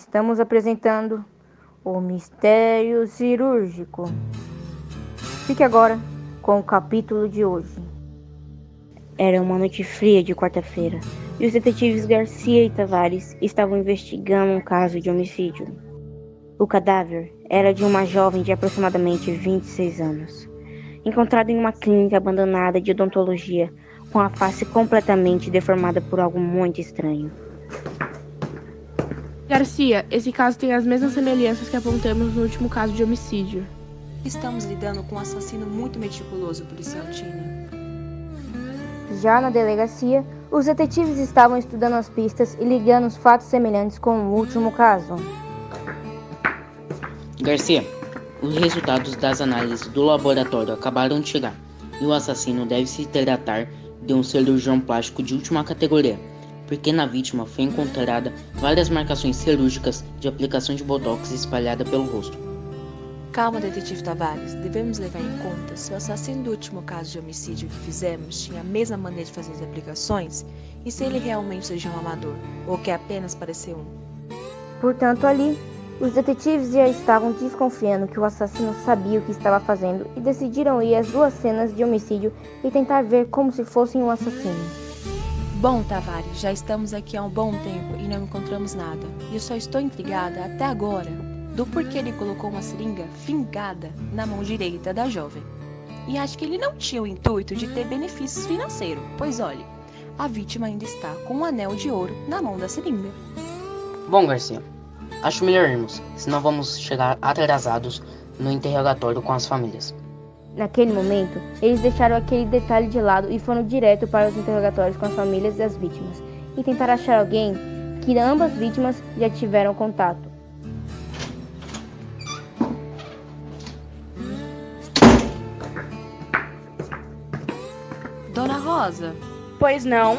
estamos apresentando o Mistério Cirúrgico. Fique agora com o capítulo de hoje. Era uma noite fria de quarta-feira e os detetives Garcia e Tavares estavam investigando um caso de homicídio. O cadáver era de uma jovem de aproximadamente 26 anos, encontrada em uma clínica abandonada de odontologia com a face completamente deformada por algo muito estranho. Garcia, esse caso tem as mesmas semelhanças que apontamos no último caso de homicídio. Estamos lidando com um assassino muito meticuloso, policial Tina. Já na delegacia, os detetives estavam estudando as pistas e ligando os fatos semelhantes com o último caso. Garcia, os resultados das análises do laboratório acabaram de chegar e o assassino deve se tratar de um cirurgião plástico de última categoria porque na vítima foi encontrada várias marcações cirúrgicas de aplicação de botox espalhada pelo rosto. Calma, detetive Tavares. Devemos levar em conta se o assassino do último caso de homicídio que fizemos tinha a mesma maneira de fazer as aplicações e se ele realmente seja um amador ou quer apenas parecer um. Portanto, ali, os detetives já estavam desconfiando que o assassino sabia o que estava fazendo e decidiram ir às duas cenas de homicídio e tentar ver como se fossem um assassino. Bom, Tavares, já estamos aqui há um bom tempo e não encontramos nada. E eu só estou intrigada até agora do porquê ele colocou uma seringa fingada na mão direita da jovem. E acho que ele não tinha o intuito de ter benefícios financeiros, pois olhe, a vítima ainda está com um anel de ouro na mão da seringa. Bom, Garcia, acho melhor irmos, senão vamos chegar atrasados no interrogatório com as famílias. Naquele momento, eles deixaram aquele detalhe de lado e foram direto para os interrogatórios com as famílias das vítimas e tentaram achar alguém que ambas vítimas já tiveram contato. Dona Rosa, Pois não?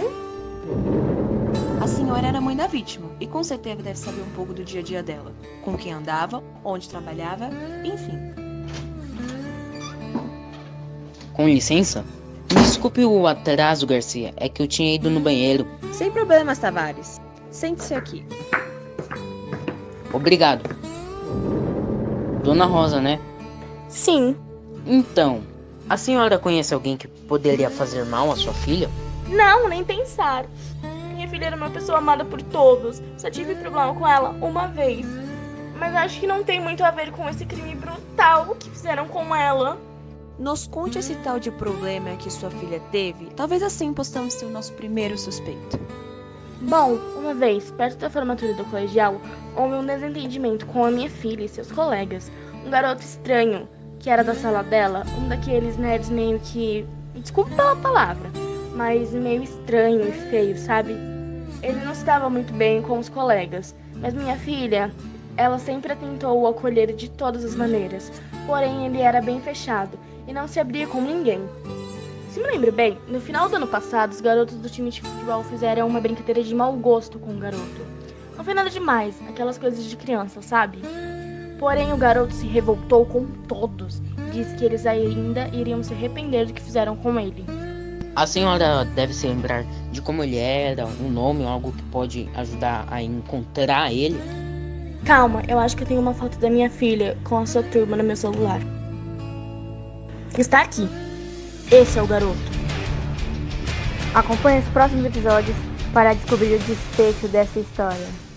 a senhora era mãe da vítima e com certeza deve saber um pouco do dia a dia dela, com quem andava, onde trabalhava, enfim. Com licença? Desculpe o atraso, Garcia. É que eu tinha ido no banheiro. Sem problemas, Tavares. Sente-se aqui. Obrigado. Dona Rosa, né? Sim. Então, a senhora conhece alguém que poderia fazer mal à sua filha? Não, nem pensar. Minha filha era uma pessoa amada por todos. Só tive problema com ela uma vez. Mas acho que não tem muito a ver com esse crime brutal que fizeram com ela. Nos conte esse tal de problema que sua filha teve. Talvez assim possamos ser o nosso primeiro suspeito. Bom, uma vez, perto da formatura do colegial, houve um desentendimento com a minha filha e seus colegas. Um garoto estranho, que era da sala dela, um daqueles nerds meio que. Desculpa pela palavra, mas meio estranho e feio, sabe? Ele não estava muito bem com os colegas, mas minha filha, ela sempre tentou o acolher de todas as maneiras, porém ele era bem fechado e não se abria com ninguém. Se me lembro bem, no final do ano passado, os garotos do time de futebol fizeram uma brincadeira de mau gosto com o garoto. Não foi nada demais, aquelas coisas de criança, sabe? Porém, o garoto se revoltou com todos e disse que eles ainda iriam se arrepender do que fizeram com ele. A senhora deve se lembrar de como ele era, um nome, algo que pode ajudar a encontrar ele. Calma, eu acho que eu tenho uma foto da minha filha com a sua turma no meu celular. Está aqui. Esse é o garoto. Acompanhe os próximos episódios para descobrir o desfecho dessa história.